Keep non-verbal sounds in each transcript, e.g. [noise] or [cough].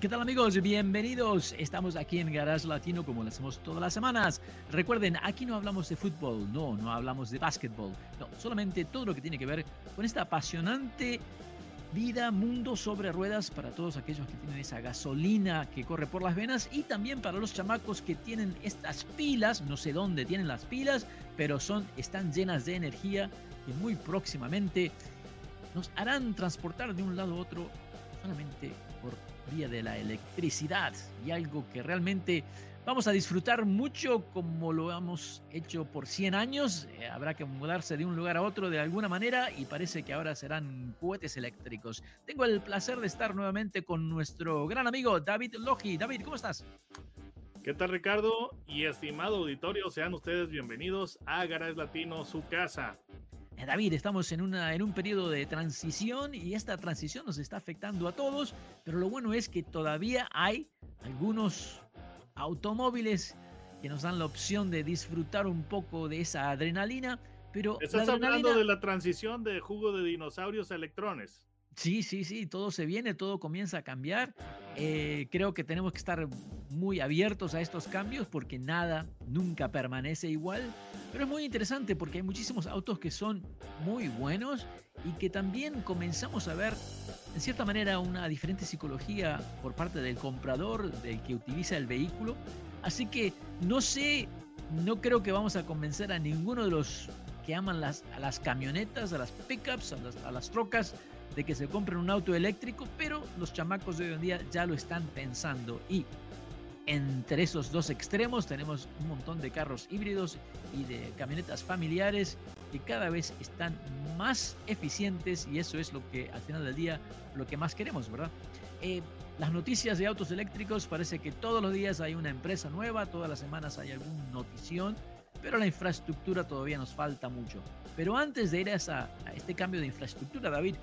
¿Qué tal amigos? Bienvenidos. Estamos aquí en Garage Latino como lo hacemos todas las semanas. Recuerden, aquí no hablamos de fútbol, no, no hablamos de básquetbol, no, solamente todo lo que tiene que ver con esta apasionante vida, mundo sobre ruedas para todos aquellos que tienen esa gasolina que corre por las venas y también para los chamacos que tienen estas pilas, no sé dónde tienen las pilas, pero son están llenas de energía que muy próximamente nos harán transportar de un lado a otro solamente por vía de la electricidad y algo que realmente vamos a disfrutar mucho como lo hemos hecho por 100 años. Eh, habrá que mudarse de un lugar a otro de alguna manera y parece que ahora serán cohetes eléctricos. Tengo el placer de estar nuevamente con nuestro gran amigo David Logi. David, ¿cómo estás? ¿Qué tal Ricardo y estimado auditorio? Sean ustedes bienvenidos a Garage Latino, su casa. Eh, David, estamos en, una, en un periodo de transición y esta transición nos está afectando a todos, pero lo bueno es que todavía hay algunos automóviles que nos dan la opción de disfrutar un poco de esa adrenalina, pero... Estás hablando de la transición de jugo de dinosaurios a electrones. Sí, sí, sí, todo se viene, todo comienza a cambiar. Eh, creo que tenemos que estar muy abiertos a estos cambios porque nada nunca permanece igual. Pero es muy interesante porque hay muchísimos autos que son muy buenos y que también comenzamos a ver, en cierta manera, una diferente psicología por parte del comprador, del que utiliza el vehículo. Así que no sé, no creo que vamos a convencer a ninguno de los que aman las, a las camionetas, a las pickups, a las, a las trocas de que se compren un auto eléctrico, pero los chamacos de hoy en día ya lo están pensando y entre esos dos extremos tenemos un montón de carros híbridos y de camionetas familiares que cada vez están más eficientes y eso es lo que al final del día lo que más queremos, ¿verdad? Eh, las noticias de autos eléctricos parece que todos los días hay una empresa nueva, todas las semanas hay alguna notición, pero la infraestructura todavía nos falta mucho. Pero antes de ir a, a este cambio de infraestructura, David,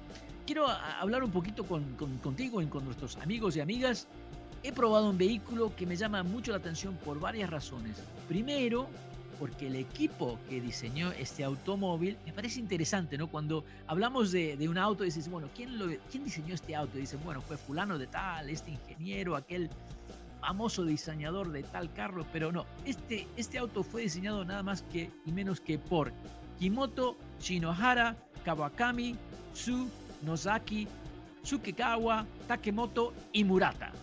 quiero hablar un poquito con, contigo y con nuestros amigos y amigas. He probado un vehículo que me llama mucho la atención por varias razones. Primero, porque el equipo que diseñó este automóvil me parece interesante, ¿no? Cuando hablamos de, un auto, dices, bueno, ¿quién, lo, ¿quién diseñó este auto? Dice, bueno, fue fulano de tal, este ingeniero, aquel famoso diseñador de tal carro, pero no, este, este auto fue diseñado nada más que y menos que por Kimoto Shinohara Kawakami Su Nozaki, Tsukekawa, Takemoto y Murata.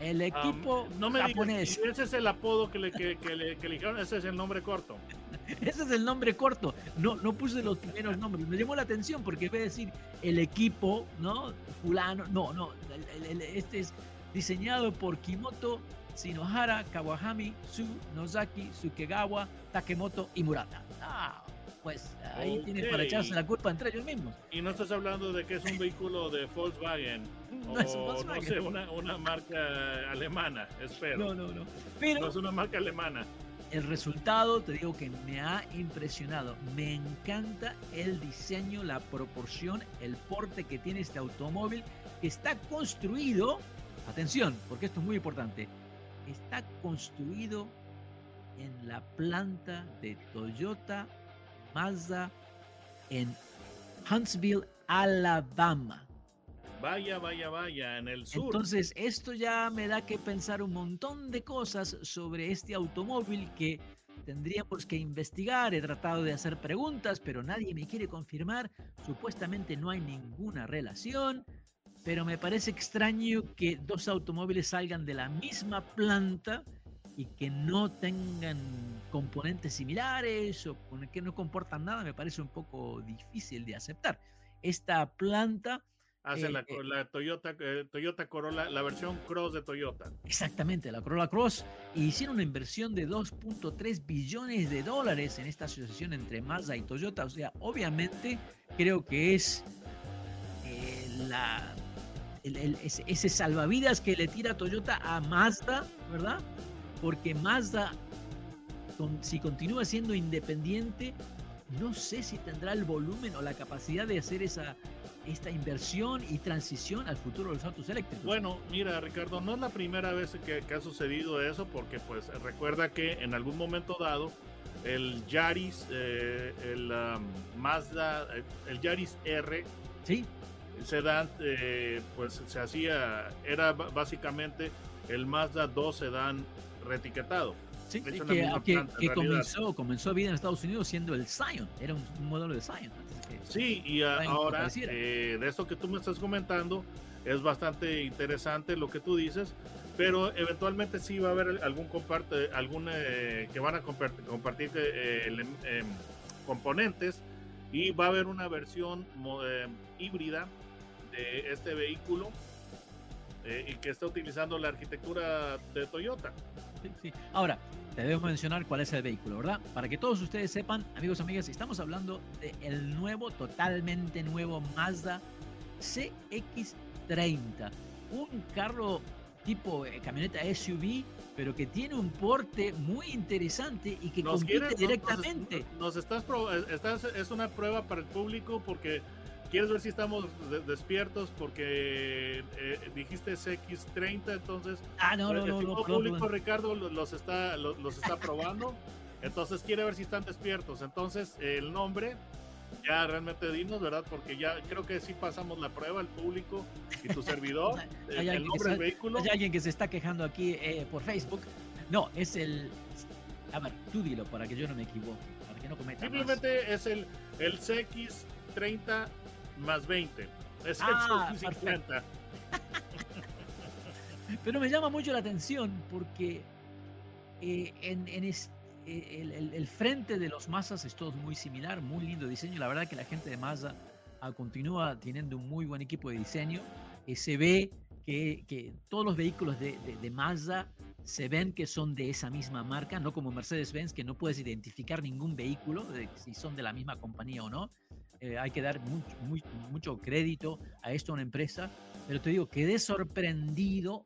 El equipo no me japonés. ese es el apodo que le, que, le, dijeron, ese es el nombre corto. [laughs] ese es el nombre corto. No, no puse los primeros nombres. Me llamó la atención porque en vez de decir el equipo, ¿no? Fulano, no, no. este es diseñado por Kimoto Shinohara, Kawahami, Su, Nozaki, Sukegawa, Takemoto y Murata. Ah, pues ahí tienen para echarse la culpa entre ellos mismos. Y no estás hablando de que es un vehículo de Volkswagen. [laughs] no o, es Volkswagen. No sé, una, una, marca alemana, espero. No, no, no. Pero no es una marca alemana. El resultado, te digo que me ha impresionado. Me encanta el diseño, la proporción, el porte que tiene este automóvil, que está construido, atención, porque esto es muy importante, está construido en la planta de Toyota Mazda en Huntsville, Alabama. Vaya, vaya, vaya, en el sur. Entonces, esto ya me da que pensar un montón de cosas sobre este automóvil que tendríamos que investigar. He tratado de hacer preguntas, pero nadie me quiere confirmar. Supuestamente no hay ninguna relación, pero me parece extraño que dos automóviles salgan de la misma planta y que no tengan componentes similares o que no comportan nada, me parece un poco difícil de aceptar. Esta planta... Hace eh, la, eh, la, Toyota, eh, Toyota Corolla, la versión Cross de Toyota. Exactamente, la Corolla Cross. hicieron una inversión de 2.3 billones de dólares en esta asociación entre Mazda y Toyota. O sea, obviamente creo que es la, ese, ese salvavidas que le tira Toyota a Mazda, ¿verdad? Porque Mazda, si continúa siendo independiente, no sé si tendrá el volumen o la capacidad de hacer esa, esta inversión y transición al futuro de los autos eléctricos. Bueno, mira Ricardo, no es la primera vez que, ha sucedido eso, porque pues recuerda que en algún momento dado el Yaris, eh, el Mazda, el Yaris R, sí, sedán, eh, pues se hacía, era básicamente el Mazda 2 sedán retiquetado. Sí, que, comenzó, comenzó vida en Estados Unidos siendo el Scion, era un, modelo de Scion. sí, y ahora eh, de esto que tú me estás comentando es bastante interesante lo que tú dices, pero eventualmente sí va a haber algún comparte, algún eh, que van a compartir, compartir eh, em, componentes y va a haber una versión híbrida de este vehículo y que está utilizando la arquitectura de Toyota. Ahora, te debo mencionar cuál es el vehículo, ¿verdad? Para que todos ustedes sepan, amigos, amigas, estamos hablando del nuevo, totalmente nuevo Mazda CX30. Un carro tipo eh, camioneta SUV, pero que tiene un porte muy interesante y que compite directamente. Nos, estás, estás, es una prueba para el público porque ¿Quieres ver si estamos despiertos? Porque eh, dijiste X30, entonces. Ah, no, no, no. El público, Ricardo, los está, los, está probando. entonces quiere ver si están despiertos. Entonces, el nombre, ya realmente dinos, ¿verdad? Porque ya creo que sí pasamos la prueba, el público y tu servidor. [laughs] el, nombre del vehículo. Hay alguien que se está quejando aquí eh, por Facebook. No, es el. A ver, tú dilo para que yo no me equivoque, para que no cometa. Simplemente es el, el CX30 más 20. Es ah, 50. [laughs] Pero me llama mucho la atención porque eh, en, eh, el, frente de los Mazdas es todo muy similar, muy lindo diseño. La verdad que la gente de Mazda ah, continúa teniendo un muy buen equipo de diseño. Eh, se ve que, todos los vehículos de, de, Mazda se ven que son de esa misma marca, no como Mercedes-Benz, que no puedes identificar ningún vehículo, de, si son de la misma compañía o no. Eh, hay que dar mucho, crédito a esto a una empresa, pero te digo, quedé sorprendido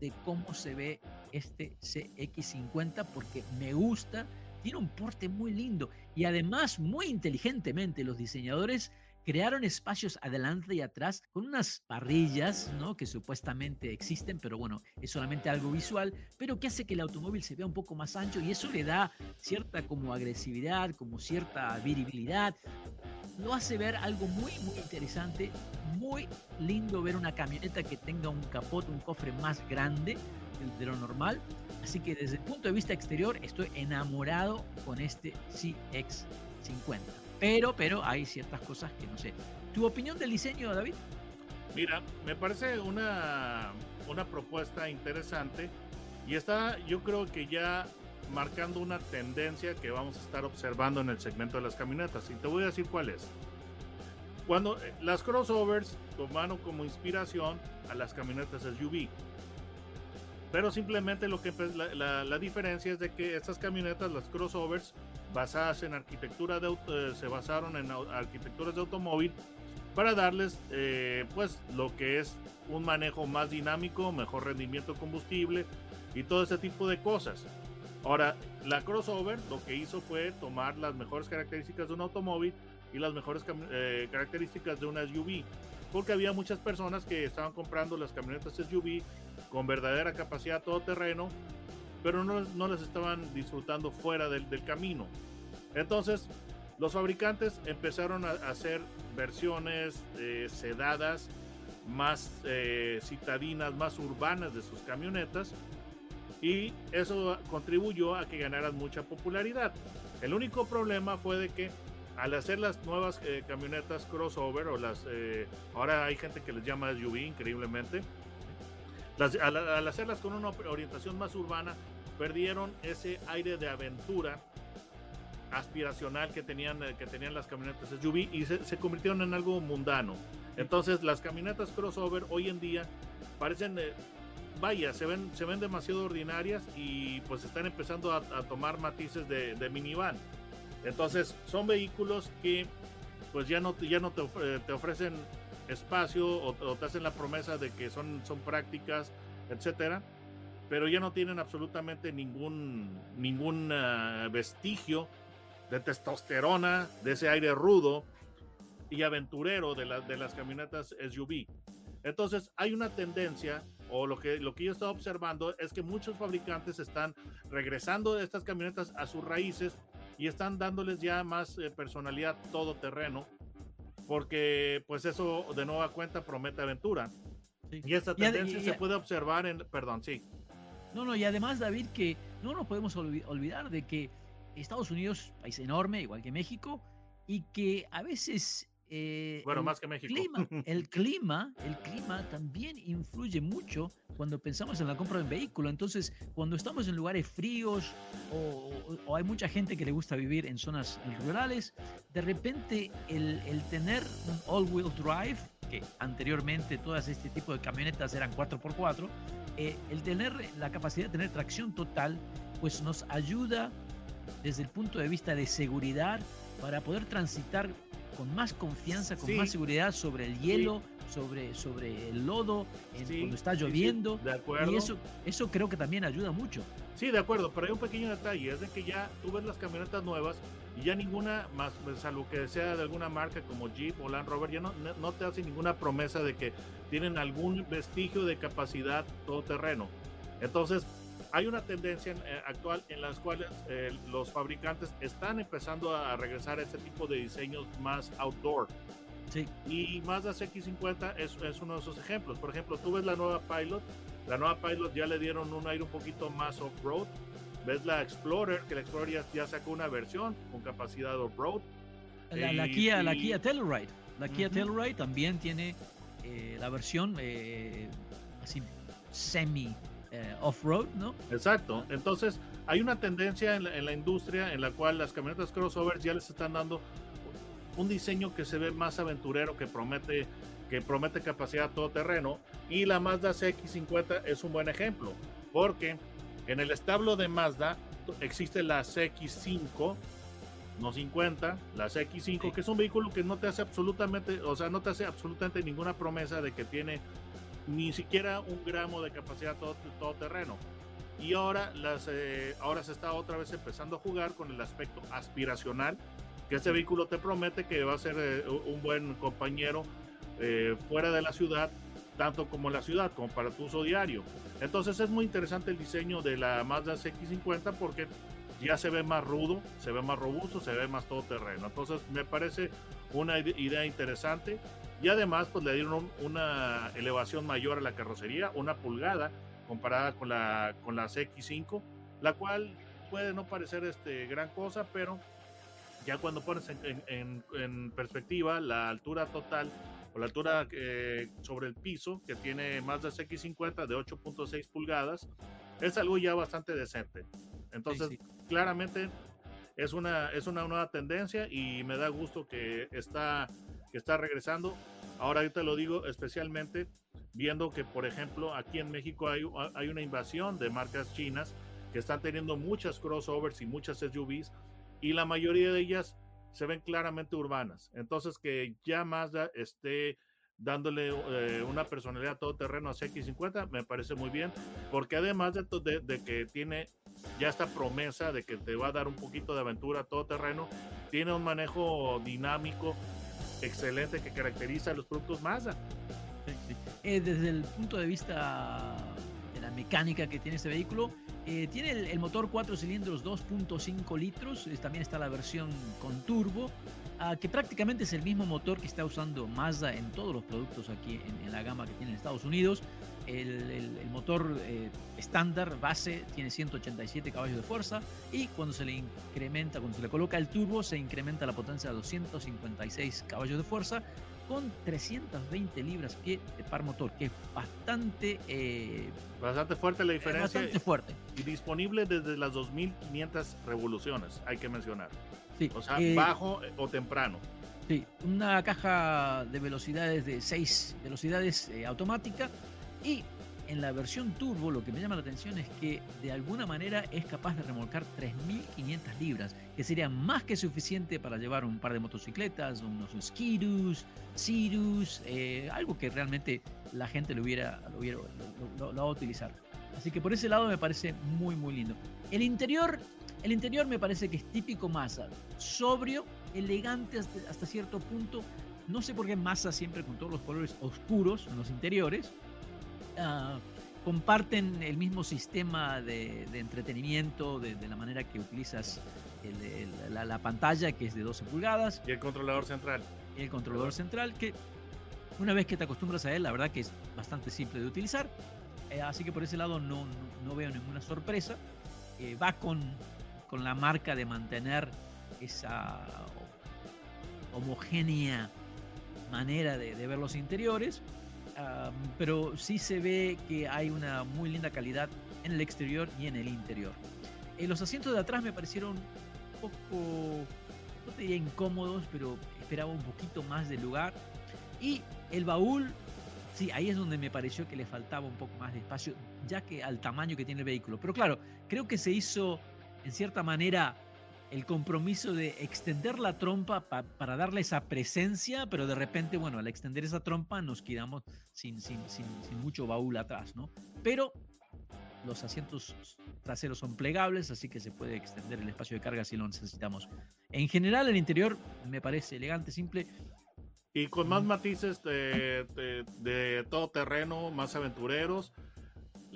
de cómo se ve este CX50 porque me gusta, tiene un porte muy lindo y además muy inteligentemente los diseñadores crearon espacios adelante y atrás con unas parrillas, ¿no? Que supuestamente existen, pero bueno, es solamente algo visual, pero que hace que el automóvil se vea un poco más ancho y eso le da cierta como agresividad, como cierta viribilidad. Lo hace ver algo muy, muy interesante, muy lindo ver una camioneta que tenga un capot, un cofre más grande de lo normal. Así que desde el punto de vista exterior estoy enamorado con este CX50. Pero, pero hay ciertas cosas que no sé. ¿Tu opinión del diseño, David? Mira, me parece una, una propuesta interesante y está, yo creo que ya marcando una tendencia que vamos a estar observando en el segmento de las camionetas. Y te voy a decir cuál es. Cuando eh, las crossovers tomaron como inspiración a las camionetas SUV. Pero simplemente lo que la, diferencia es de que estas camionetas, las crossovers, basadas en arquitectura de eh, se basaron en arquitecturas de automóvil para darles eh, pues lo que es un manejo más dinámico, mejor rendimiento combustible y todo ese tipo de cosas. Ahora, la crossover lo que hizo fue tomar las mejores caracterísicas de un automóvil y las mejores eh, características de una SUV, porque había muchas personas que estaban comprando las camionetas SUV con verdadera capacidad todoterreno pero no, no las estaban disfrutando fuera del, del, camino. Entonces, los fabricantes empezaron a, hacer versiones eh, sedadas, más eh, citadinas, más urbanas de sus camionetas, y eso contribuyó a que ganaran mucha popularidad. El único problema fue de que al hacer las nuevas eh, camionetas crossover o las ahora hay gente que les llama SUV increíblemente al, hacerlas con una orientación más urbana perdieron ese aire de aventura aspiracional que tenían, eh, que tenían las camionetas SUV y se, convirtieron en algo mundano. Entonces las camionetas crossover hoy en día parecen, eh, vaya, se ven, se ven demasiado ordinarias y pues están empezando a, tomar matices de, minivan. Entonces son vehículos que pues ya no, ya no te, eh, ofrecen espacio o, te hacen la promesa de que son, son prácticas, etcétera pero ya no tienen absolutamente ningún, ningún ah, vestigio de testosterona, de ese aire rudo y aventurero de, de las camionetas SUV. Entonces hay una tendencia, o lo que, lo que yo he estado observando es que muchos fabricantes están regresando de estas camionetas a sus raíces y están dándoles ya más eh, personalidad todoterreno, porque pues eso de nueva cuenta promete aventura. Y esta tendencia se puede observar en, perdón, sí. No, no, y además David que no nos podemos olvidar de que Estados Unidos, país enorme, igual que México, y que a veces eh, bueno, más que México. [laughs] el clima, el clima también influye mucho cuando pensamos en la compra de un vehículo. Entonces, cuando estamos en lugares fríos o, hay mucha gente que le gusta vivir en zonas rurales, de repente el, tener un all-wheel drive, que anteriormente todas este tipo de camionetas eran 4x4, eh, el tener la capacidad de tener tracción total, pues nos ayuda desde el punto de vista de seguridad para poder transitar con más confianza, con más seguridad sobre el hielo, sobre, sobre el lodo, cuando está lloviendo. de acuerdo. Y eso, eso creo que también ayuda mucho. Sí, de acuerdo, pero hay un pequeño detalle, es de que ya tú ves las camionetas nuevas y ya ninguna, más pues, salvo que sea de alguna marca como Jeep o Land Rover, ya no, no te hace ninguna promesa de que tienen algún vestigio de capacidad todoterreno. Entonces, hay una tendencia eh, actual en las cuales eh, los fabricantes están empezando a regresar a este tipo de diseños más outdoor. Sí. Y Mazda CX50 es, es, uno de esos ejemplos. Por ejemplo, tú ves la nueva Pilot. La nueva Pilot ya le dieron un aire un poquito más off-road. Ves la Explorer, que la Explorer ya, sacó una versión con capacidad off-road. La, Kia, la Kia Telluride. La Kia Telluride también tiene eh, la versión así semi eh, off-road, ¿no? Exacto. Entonces, hay una tendencia en la, industria en la cual las camionetas crossovers ya les están dando un diseño que se ve más aventurero, que promete, que promete capacidad todoterreno. Y la Mazda CX50 es un buen ejemplo, porque en el establo de Mazda existe la CX5, no 50, la CX5, que es un vehículo que no te hace absolutamente, o sea, no te hace absolutamente ninguna promesa de que tiene ni siquiera un gramo de capacidad todo, todo terreno. Y ahora, las, eh, ahora se está otra vez empezando a jugar con el aspecto aspiracional, que este vehículo te promete que va a ser eh, un buen compañero eh, fuera de la ciudad, tanto como en la ciudad, como para tu uso diario. Entonces es muy interesante el diseño de la Mazda CX50 porque ya se ve más rudo, se ve más robusto, se ve más todoterreno. Entonces me parece una idea interesante y además pues le dieron una elevación mayor a la carrocería, una pulgada comparada con la, con la CX5, la cual puede no parecer este, gran cosa, pero ya cuando pones en, en, perspectiva la altura total o la altura eh, sobre el piso que tiene más de CX50 de 8.6 pulgadas, es algo ya bastante decente. Entonces, claramente es una, es una nueva tendencia y me da gusto que está está regresando. Ahora yo te lo digo especialmente viendo que, por ejemplo, aquí en México hay, hay una invasión de marcas chinas que están teniendo muchas crossovers y muchas SUVs y la mayoría de ellas se ven claramente urbanas. Entonces que ya Mazda esté dándole eh, una personalidad todoterreno a CX50 me parece muy bien porque además de, que tiene ya esta promesa de que te va a dar un poquito de aventura todoterreno, tiene un manejo dinámico excelente que caracteriza los productos Mazda. Eh, desde el punto de vista de la mecánica que tiene este vehículo, eh, tiene el, motor 4 cilindros 2.5 litros, también está la versión con turbo, ah, que prácticamente es el mismo motor que está usando Mazda en todos los productos aquí en, la gama que tiene en Estados Unidos. El, motor eh, estándar base tiene 187 caballos de fuerza y cuando se le incrementa, cuando se le coloca el turbo, se incrementa la potencia a 256 caballos de fuerza con 320 libras pie de par motor, que es bastante... Eh, bastante fuerte la diferencia. Bastante fuerte. Y disponible desde las 2500 revoluciones, hay que mencionar. Sí, o sea, eh, bajo o temprano. Sí, una caja de velocidades de 6 velocidades automática y en la versión turbo lo que me llama la atención es que de alguna manera es capaz de remolcar 3.500 libras, que sería más que suficiente para llevar un par de motocicletas, unos skidus, cirus, eh, algo que realmente la gente lo hubiera, lo, lo, va a utilizar. Así que por ese lado me parece muy muy lindo. El interior El interior me parece que es típico Mazda, sobrio, elegante hasta, cierto punto. No sé por qué Mazda siempre con todos los colores oscuros en los interiores. Ah, comparten el mismo sistema de, entretenimiento, de, la manera que utilizas la, pantalla, que es de 12 pulgadas. Y el controlador central. Y el controlador central, que una vez que te acostumbras a él, la verdad que es bastante simple de utilizar. Eh, así que por ese lado no, no, veo ninguna sorpresa. Eh, va con, con la marca de mantener esa homogénea manera de, ver los interiores, pero sí se ve que hay una muy linda calidad en el exterior y en el interior. Eh, los asientos de atrás me parecieron un poco, no te diría incómodos, pero esperaba un poquito más de lugar. Y el baúl, sí, ahí es donde me pareció que le faltaba un poco más de espacio, ya que al tamaño que tiene el vehículo. Pero claro, creo que se hizo en cierta manera el compromiso de extender la trompa para darle esa presencia, pero de repente, bueno, al extender esa trompa nos quedamos sin, sin, sin, mucho baúl atrás, ¿no? Pero los asientos traseros son plegables, así que se puede extender el espacio de carga si lo necesitamos. En general, el interior me parece elegante, simple. Y con más matices de, de todo terreno, más aventureros.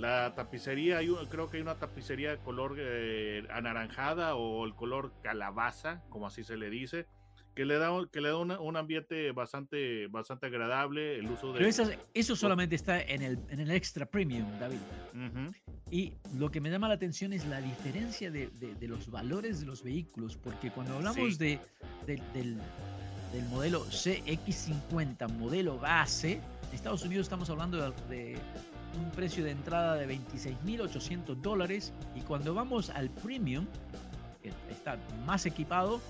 La tapicería, creo que hay una tapicería de color eh, anaranjada o el color calabaza, como así se le dice, que le da, que le da un ambiente bastante, bastante agradable. El uso de. Pero eso, solamente está en el, en el extra premium, David. Y lo que me llama la atención es la diferencia de, de, los valores de los vehículos, porque cuando hablamos de, del, del modelo CX50, modelo base, en Estados Unidos estamos hablando de un precio de entrada de 26.800 dólares y cuando vamos al premium, que está más equipado,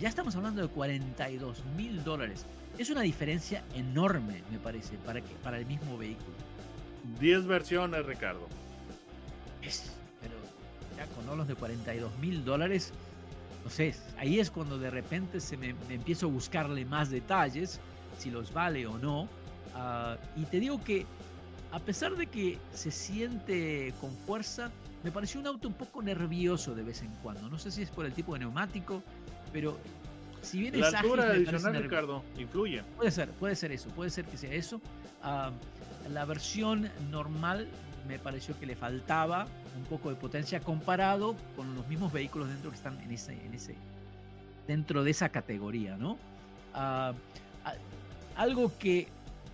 ya estamos hablando de 42.000 dólares. Es una diferencia enorme, me parece, para, que, para el mismo vehículo. 10 versiones, Ricardo. Es, pero ya con los de 42.000 dólares, no sé, ahí es cuando de repente se me, empiezo a buscarle más detalles, si los vale o no. Ah, y te digo que a pesar de que se siente con fuerza, me pareció un auto un poco nervioso de vez en cuando. No sé si es por el tipo de neumático, pero si bien la altura adicional, Ricardo, influye. Puede ser, puede ser eso, puede ser que sea eso. Ah, la versión normal me pareció que le faltaba un poco de potencia comparado con los mismos vehículos dentro que están en ese, en ese dentro de esa categoría, ¿no? Ah, algo que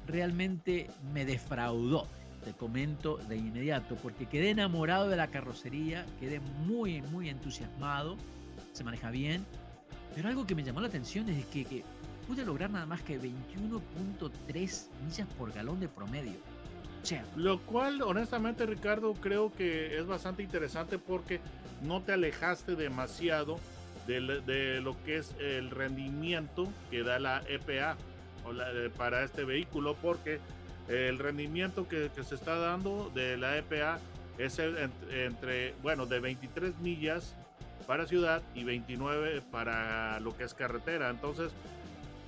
realmente me defraudó, te comento de inmediato, porque quedé enamorado de la carrocería, quedé muy, muy entusiasmado, se maneja bien, pero algo que me llamó la atención es que, pude lograr nada más que 21.3 millas por galón de promedio. Lo cual, honestamente, Ricardo, creo que es bastante interesante porque no te alejaste demasiado de, de lo que es el rendimiento que da la EPA para este vehículo porque el rendimiento que, se está dando de la EPA es entre, bueno, de 23 millas para ciudad y 29 para lo que es carretera. Entonces...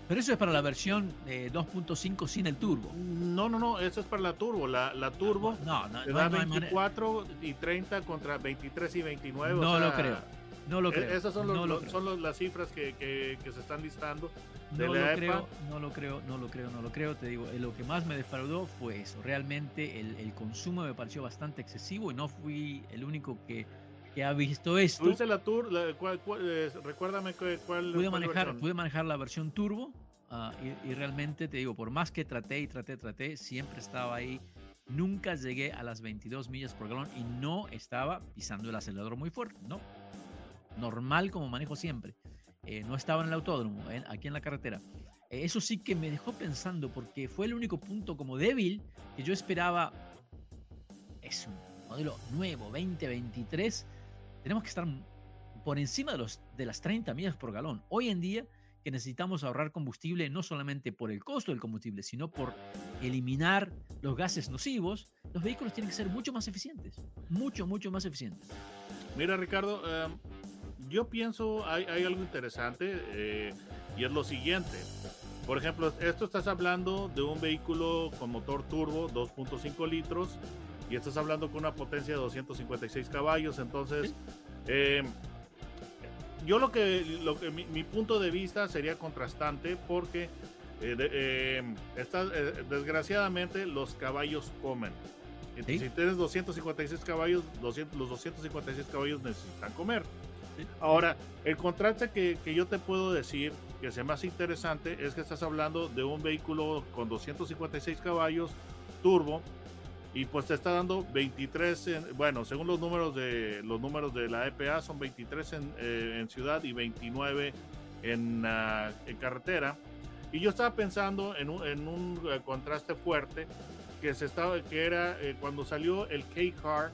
Pero eso es para la versión 2.5 sin el turbo. No, no, no, eso es para la turbo. La, la turbo no, no, da 24 y 30 contra 23 y 29. No lo creo. No lo e, creo. Esas son, son las cifras que, que, se están listando. De no lo creo, no lo creo, no lo creo, no lo creo. Te digo, lo que más me defraudó fue eso. Realmente el, el consumo me pareció bastante excesivo y no fui el único que, que ha visto esto. ¿Tuviste la Tour? Eh, recuérdame cuál. Pude, manejar, pude manejar la versión Turbo ah, y, y, realmente te digo, por más que traté y traté, traté, siempre estaba ahí. Nunca llegué a las 22 millas por galón y no estaba pisando el acelerador muy fuerte, ¿no? Normal como manejo siempre. Eh, no estaba en el autódromo, aquí en la carretera. Eh, eso sí que me dejó pensando porque fue el único punto como débil que yo esperaba. Es un modelo nuevo, 2023. Tenemos que estar por encima de, los, de las 30 millas por galón. Hoy en día que necesitamos ahorrar combustible no solamente por el costo del combustible, sino por eliminar los gases nocivos, los vehículos tienen que ser mucho más eficientes, mucho, mucho más eficientes. Mira, Ricardo, em, yo pienso hay, hay algo interesante eh, y es lo siguiente. Por ejemplo, esto estás hablando de un vehículo con motor turbo 2.5 litros y estás hablando con una potencia de 256 caballos. Entonces, eh, yo lo que, lo que mi, punto de vista sería contrastante porque eh, eh, eh, desgraciadamente los caballos comen. Si tienes 256 caballos, los 256 caballos necesitan comer. Ahora, el contraste que, que, yo te puedo decir que sea más interesante es que estás hablando de un vehículo con 256 caballos turbo y pues te está dando 23 en, bueno según los números de los números de la EPA son 23 en, eh, en ciudad y 29 en, uh, en, carretera. Y yo estaba pensando en un, en un uh, contraste fuerte que se estaba que era eh, cuando salió el K-Car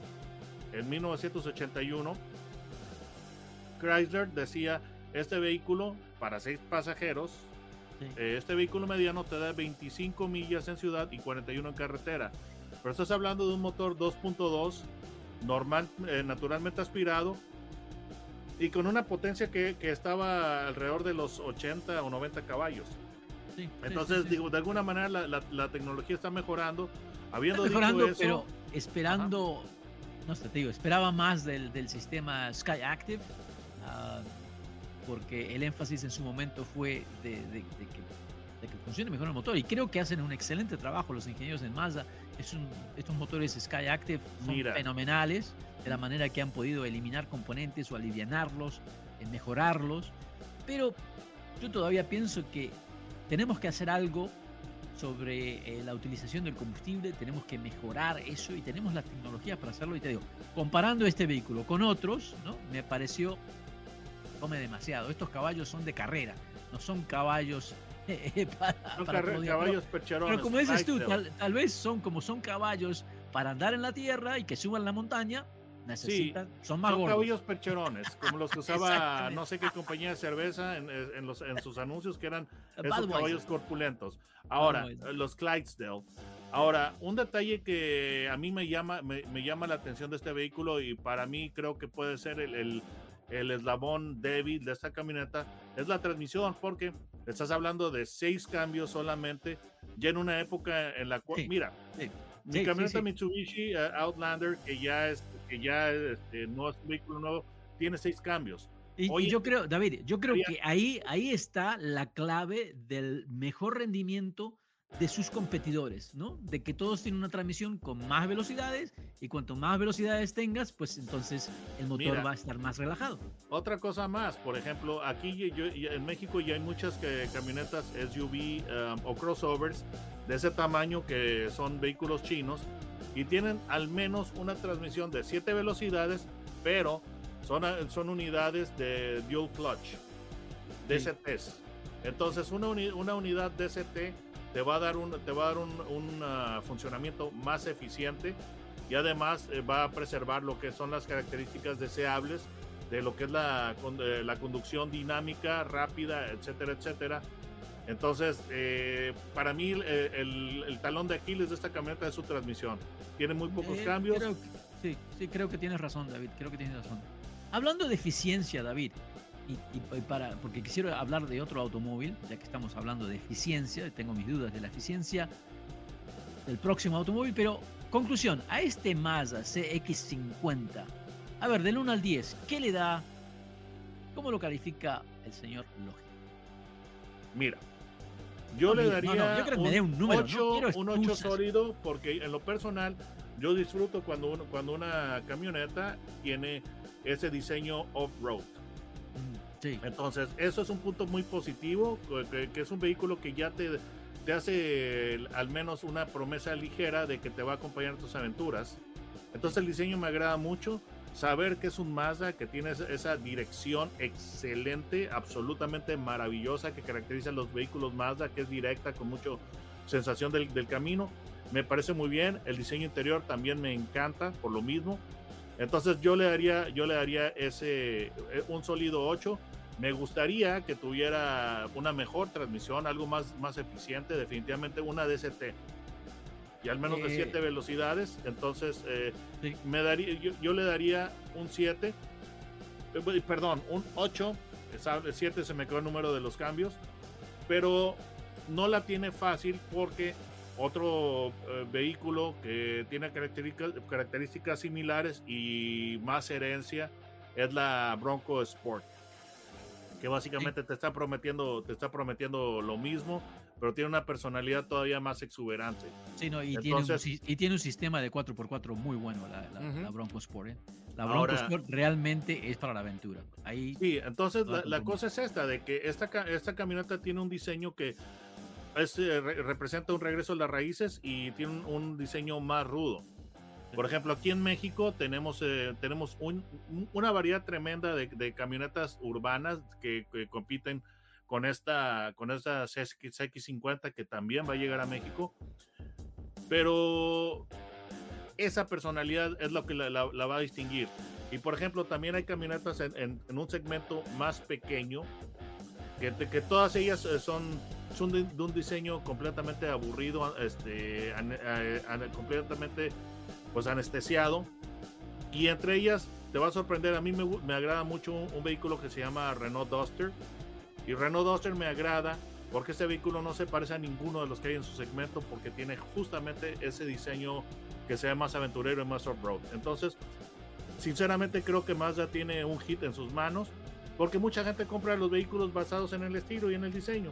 en 1981 Chrysler decía este vehículo para seis pasajeros eh, este vehículo mediano te da 25 millas en ciudad y 41 en carretera pero estás hablando de un motor 2.2 normal, eh, naturalmente aspirado y con una potencia que, que, estaba alrededor de los 80 o 90 caballos. Entonces, digo, de alguna manera la, la, tecnología está mejorando. Habiendo está mejorando, pero esperando, no sé, te digo, esperaba más del, del sistema Sky Active, uh, porque el énfasis en su momento fue de, de, de que de que funcione mejor el motor. Y creo que hacen un excelente trabajo los ingenieros en Mazda. Es un, estos motores Sky Active son fenomenales de la manera que han podido eliminar componentes o alivianarlos, mejorarlos. Pero yo todavía pienso que tenemos que hacer algo sobre eh, la utilización del combustible, tenemos que mejorar eso y tenemos la tecnología para hacerlo. Y te digo, comparando este vehículo con otros, ¿no? me pareció come demasiado. Estos caballos son de carrera, no son caballos [laughs] para, caballos percherones. Pero como dices tú, tal, vez son como son caballos para andar en la tierra y que suban la montaña. Necesitan, son más son caballos percherones, como los que [laughs] usaba no sé qué compañía de cerveza en, en, los, en sus anuncios que eran esos caballos corpulentos. Ahora, los Clydesdale. Ahora, un detalle que a mí me llama, me, me, llama la atención de este vehículo y para mí creo que puede ser el, el, el eslabón débil de esta camioneta es la transmisión, porque estás hablando de seis cambios solamente, ya en una época en la cual, mira, mi camioneta Mitsubishi eh, Outlander, que ya es, que ya este, no es un vehículo nuevo, tiene seis cambios. Y, yo creo, David, yo creo que ahí, ahí está la clave del mejor rendimiento de sus competidores, ¿no? De que todos tienen una transmisión con más velocidades y cuanto más velocidades tengas, pues entonces el motor va a estar más relajado. Otra cosa más, por ejemplo, aquí yo, en México ya hay muchas que, camionetas SUV um, o crossovers de ese tamaño que son vehículos chinos y tienen al menos una transmisión de 7 velocidades, pero son, son unidades de dual clutch, DCTs. Entonces una, una unidad DCT te va a dar un, te va a dar un, ah, funcionamiento más eficiente y además eh, va a preservar lo que son las características deseables de lo que es la, eh, la conducción dinámica, rápida, etcétera, etcétera. Entonces, eh, para mí el, el, talón de Aquiles de esta camioneta es su transmisión. Tiene muy pocos cambios. sí, sí, creo que tienes razón, David. Creo que tienes razón. Hablando de eficiencia, David, y, para, porque quisiera hablar de otro automóvil, ya que estamos hablando de eficiencia, tengo mis dudas de la eficiencia del próximo automóvil, pero conclusión, a este Mazda CX50, a ver, del 1 al 10, ¿qué le da? ¿Cómo lo califica el señor Logi? Mira, yo le daría un, 8, un 8 sólido porque en lo personal yo disfruto cuando, uno, cuando una camioneta tiene ese diseño off-road. Entonces, eso es un punto muy positivo, que, es un vehículo que ya te, te hace al menos una promesa ligera de que te va a acompañar en tus aventuras. Entonces, el diseño me agrada mucho. Saber que es un Mazda, que tiene esa dirección excelente, absolutamente maravillosa, que caracteriza los vehículos Mazda, que es directa, con mucha sensación del camino. Me parece muy bien. El diseño interior también me encanta, por lo mismo. Entonces yo le daría, yo le daría ese eh, un sólido 8. Me gustaría que tuviera una mejor transmisión, algo más, más eficiente, definitivamente una DCT. Y al menos de 7 eh, velocidades. Entonces, eh, me daría, yo, le daría un 7. perdón, un 8. 7 se me quedó el número de los cambios. Pero no la tiene fácil porque otro eh, vehículo que tiene características, características similares y más herencia es la Bronco Sport. que básicamente te está prometiendo, te está prometiendo lo mismo, pero tiene una personalidad todavía más exuberante. Sí, no, y, tiene, un, y tiene un sistema de 4x4 muy bueno la, la, Bronco Sport. ¿eh? La Bronco Sport realmente es para la aventura. Ahí sí, entonces la, cosa es esta, de que esta, esta camioneta tiene un diseño que es, eh, representa un regreso a las raíces y tiene un diseño más rudo. Por ejemplo, aquí en México tenemos, eh, tenemos una variedad tremenda de, camionetas urbanas que, compiten con esta, con esta CX50 que también va a llegar a México. Pero esa personalidad es lo que la, va a distinguir. Y por ejemplo, también hay camionetas en, un segmento más pequeño, que, que todas ellas eh, son, son de, un diseño completamente aburrido, este, completamente pues anestesiado. Y entre ellas, te va a sorprender, a mí me, me agrada mucho un, vehículo que se llama Renault Duster. Y Renault Duster me agrada porque este vehículo no se parece a ninguno de los que hay en su segmento porque tiene justamente ese diseño que sea más aventurero y más off-road. Entonces, sinceramente creo que Mazda tiene un hit en sus manos porque mucha gente compra los vehículos basados en el estilo y en el diseño.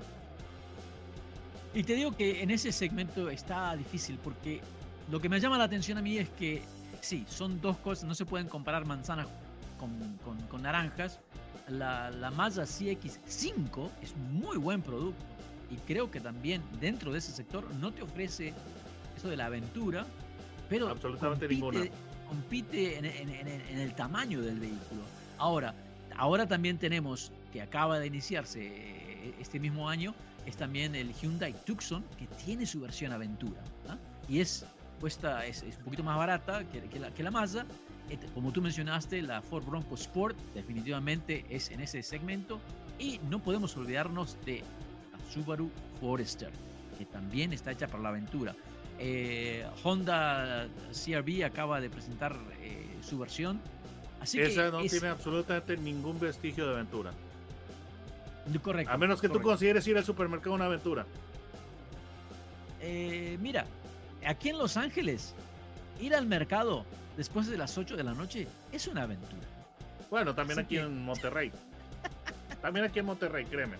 Y te digo que en ese segmento está difícil porque lo que me llama la atención a mí es que, sí, son dos cosas, no se pueden comparar manzanas con, naranjas. La, la Mazda CX5 es muy buen producto y creo que también dentro de ese sector no te ofrece eso de la aventura, pero absolutamente compite, compite en, el tamaño del vehículo. Ahora, ahora también tenemos que acaba de iniciarse eh, este mismo año es también el Hyundai Tucson que tiene su versión aventura ¿ah? y es cuesta, es, un poquito más barata que, la, que la Mazda. Como tú mencionaste, la Ford Bronco Sport definitivamente es en ese segmento. Y no podemos olvidarnos de la Subaru Forester, que también está hecha para la aventura. Eh, Honda CRV acaba de presentar eh, su versión. Así Esa no tiene absolutamente ningún vestigio de aventura. Correcto. A menos que tú consideres ir al supermercado una aventura. Eh, mira, aquí en Los Ángeles, ir al mercado después de las 8 de la noche es una aventura. Bueno, también aquí en Monterrey. [laughs] también aquí en Monterrey, créeme.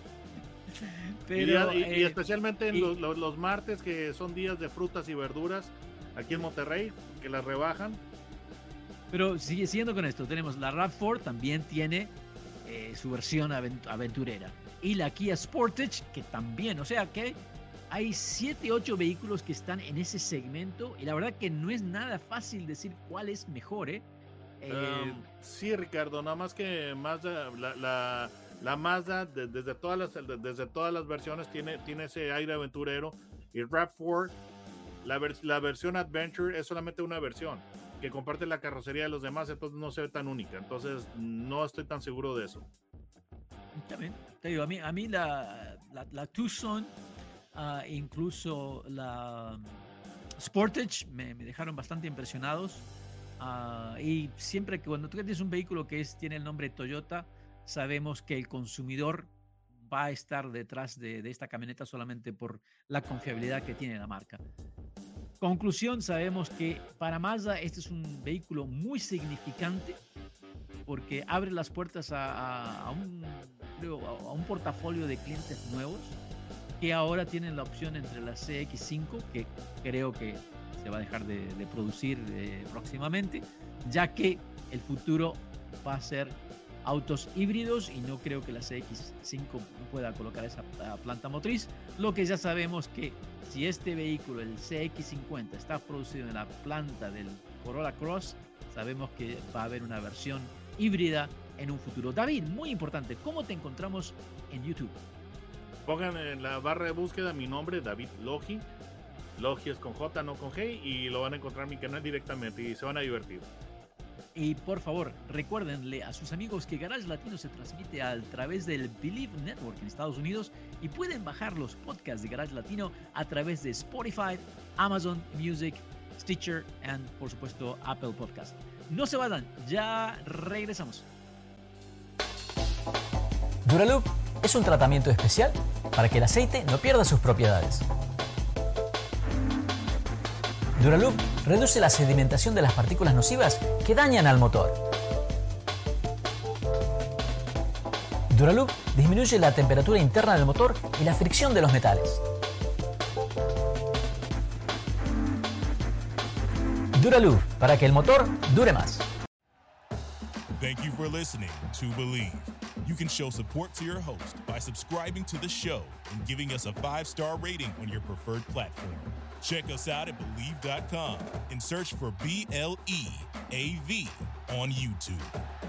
y, eh, especialmente en los, martes, que son días de frutas y verduras, aquí en Monterrey, que las rebajan. Pero sigue siendo con esto, tenemos la RAV4, también tiene eh, su versión aventurera. Y la Kia Sportage, que también, o sea que hay 7, 8 vehículos que están en ese segmento y la verdad que no es nada fácil decir cuál es mejor, ¿eh? eh sí, Ricardo, nada más que Mazda, la, la, Mazda desde, todas las, desde todas las versiones tiene, tiene ese aire aventurero y RAV4, la, la versión Adventure es solamente una versión que comparte la carrocería de los demás, entonces no se ve tan única, entonces no estoy tan seguro de eso. También, te digo, a mí, a mí la, la, la Tucson Ah, incluso la Sportage me, dejaron bastante impresionados. Ah, y siempre que cuando tú tienes un vehículo que es, tiene el nombre Toyota, sabemos que el consumidor va a estar detrás de, de, esta camioneta solamente por la confiabilidad que tiene la marca. Conclusión, sabemos que para Mazda este es un vehículo muy significante porque abre las puertas a, un portafolio de clientes nuevos que ahora tienen la opción entre la CX5, que creo que se va a dejar de, producir eh, próximamente, ya que el futuro va a ser autos híbridos y no creo que la CX5 pueda colocar esa planta motriz. Lo que ya sabemos que si este vehículo, el CX50, está producido en la planta del Corolla Cross, sabemos que va a haber una versión híbrida en un futuro. David, muy importante, ¿cómo te encontramos en YouTube? Pongan en la barra de búsqueda mi nombre, David Logi. Logi es con J, no con G, y lo van a encontrar en mi canal directamente y se van a divertir. Y por favor, recuérdenle a sus amigos que Garage Latino se transmite a través del Believe Network en Estados Unidos y pueden bajar los podcasts de Garage Latino a través de Spotify, Amazon Music, Stitcher y por supuesto Apple Podcast. No se vayan, ya regresamos. Duraloop es un tratamiento especial para que el aceite no pierda sus propiedades. Duraloop reduce la sedimentación de las partículas nocivas que dañan al motor. Duraloop disminuye la temperatura interna del motor y la fricción de los metales. Duraloop, para que el motor dure más. Thank you for listening to Believe. You can show support to your host by subscribing to the show and giving us a five star rating on your preferred platform. Check us out at Believe.com and search for B L E A V on YouTube.